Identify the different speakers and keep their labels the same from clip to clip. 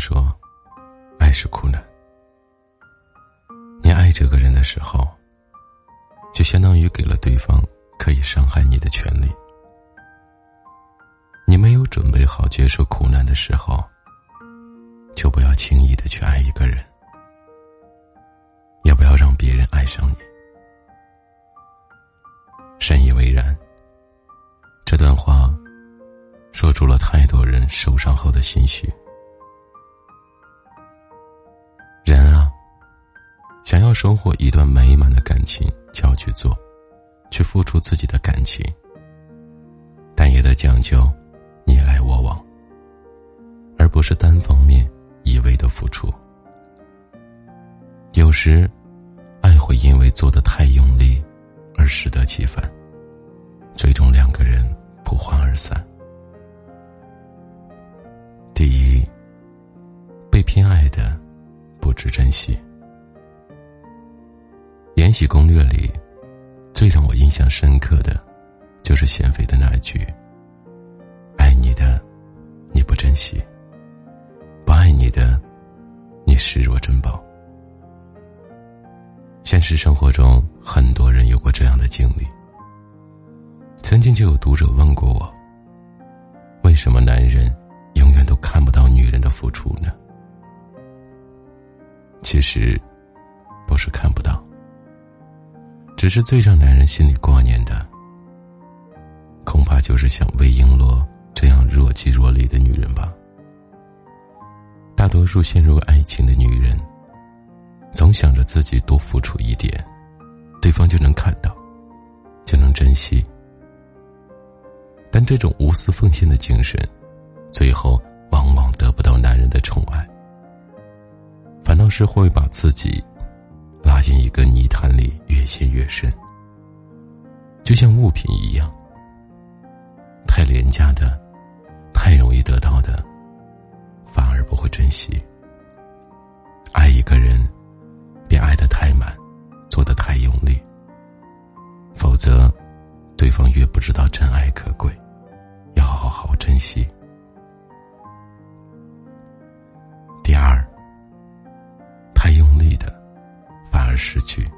Speaker 1: 说，爱是苦难。你爱这个人的时候，就相当于给了对方可以伤害你的权利。你没有准备好接受苦难的时候，就不要轻易的去爱一个人，也不要让别人爱上你。深以为然。这段话说出了太多人受伤后的心绪。想要收获一段美满的感情，就要去做，去付出自己的感情，但也得讲究你来我往，而不是单方面一味的付出。有时，爱会因为做的太用力而适得其反，最终两个人不欢而散。第一，被偏爱的。不知珍惜，《延禧攻略》里，最让我印象深刻的，就是娴妃的那一句：“爱你的，你不珍惜；不爱你的，你视若珍宝。”现实生活中，很多人有过这样的经历。曾经就有读者问过我：“为什么男人永远都看不到女人的付出呢？”其实，不是看不到，只是最让男人心里挂念的，恐怕就是像魏璎珞这样若即若离的女人吧。大多数陷入爱情的女人，总想着自己多付出一点，对方就能看到，就能珍惜。但这种无私奉献的精神，最后往往得不到男人的宠爱。反倒是会把自己拉进一个泥潭里，陷越深。就像物品一样，太廉价的、太容易得到的，反而不会珍惜。爱一个人，别爱得太满，做得太用力，否则，对方越不知道真爱可贵。要好好珍惜。第二。太用力的，反而失去。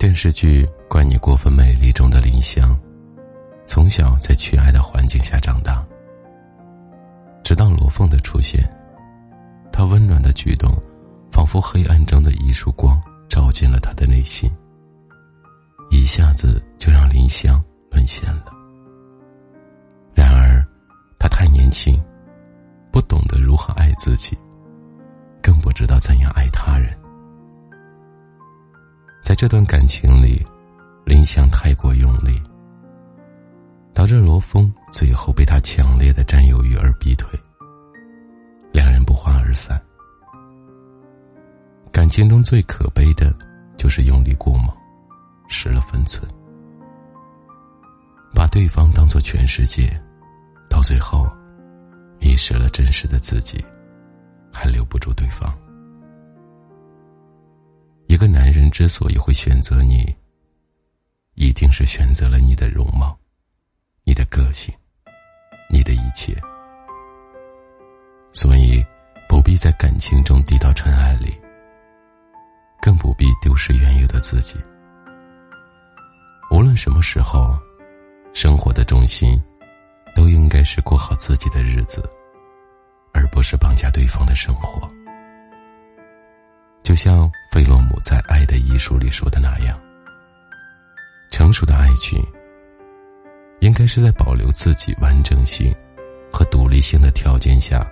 Speaker 1: 电视剧《怪你过分美丽》中的林香，从小在缺爱的环境下长大。直到罗凤的出现，他温暖的举动，仿佛黑暗中的一束光，照进了他的内心。一下子就让林香沦陷了。然而，他太年轻，不懂得如何爱自己，更不知道怎样爱他人。在这段感情里，林香太过用力，导致罗峰最后被他强烈的占有欲而逼退，两人不欢而散。感情中最可悲的，就是用力过猛，失了分寸，把对方当做全世界，到最后，迷失了真实的自己，还留不住对方。之所以会选择你，一定是选择了你的容貌、你的个性、你的一切，所以不必在感情中低到尘埃里，更不必丢失原有的自己。无论什么时候，生活的重心都应该是过好自己的日子，而不是绑架对方的生活。就像费洛姆在《爱的艺术》里说的那样，成熟的爱情应该是在保留自己完整性和独立性的条件下，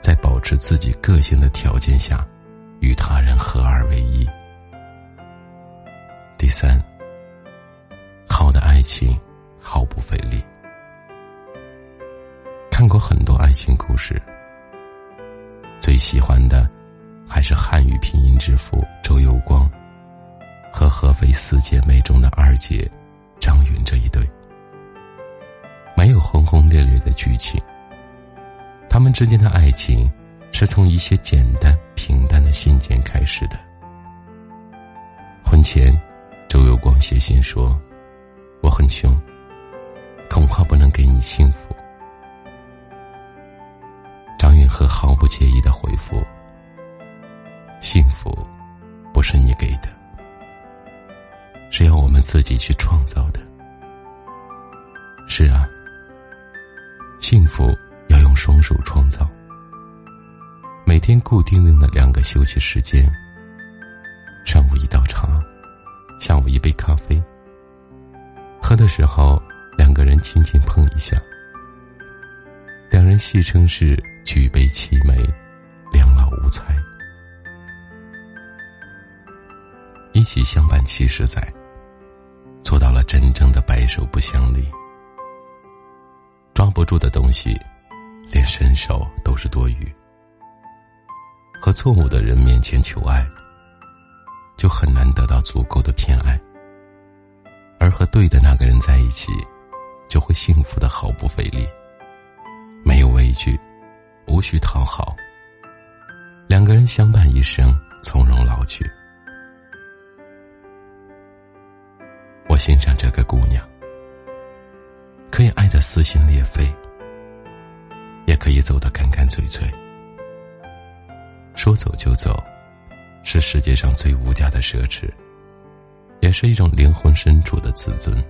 Speaker 1: 在保持自己个性的条件下，与他人合二为一。第三，好的爱情毫不费力。看过很多爱情故事，最喜欢的。还是汉语拼音之父周有光和合肥四姐妹中的二姐张云这一对，没有轰轰烈烈的剧情。他们之间的爱情是从一些简单平淡的信件开始的。婚前，周有光写信说：“我很穷，恐怕不能给你幸福。”张云和毫不介意的回复：“，是你给的，是要我们自己去创造的。”是啊，幸福要用双手创造。每天固定的两个休息时间，上午一道茶，下午一杯咖啡。喝的时候，两个人轻轻碰一下，两人戏称是举杯齐眉，两老无猜。一起相伴七十载，做到了真正的白首不相离。抓不住的东西，连伸手都是多余。和错误的人面前求爱，就很难得到足够的偏爱；而和对的那个人在一起，就会幸福的毫不费力，没有畏惧，无需讨好。两个人相伴一生，从容老去。欣赏这个姑娘，可以爱得撕心裂肺，也可以走得干干脆脆。说走就走，是世界上最无价的奢侈，也是一种灵魂深处的自尊。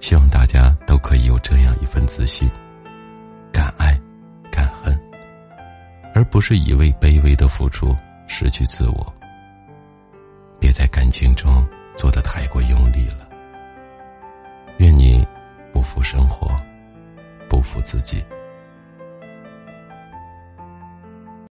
Speaker 1: 希望大家都可以有这样一份自信，敢爱，敢恨，而不是一味卑微的付出失去自我。别在感情中做的太过用力了。愿你不负生活，不负自己。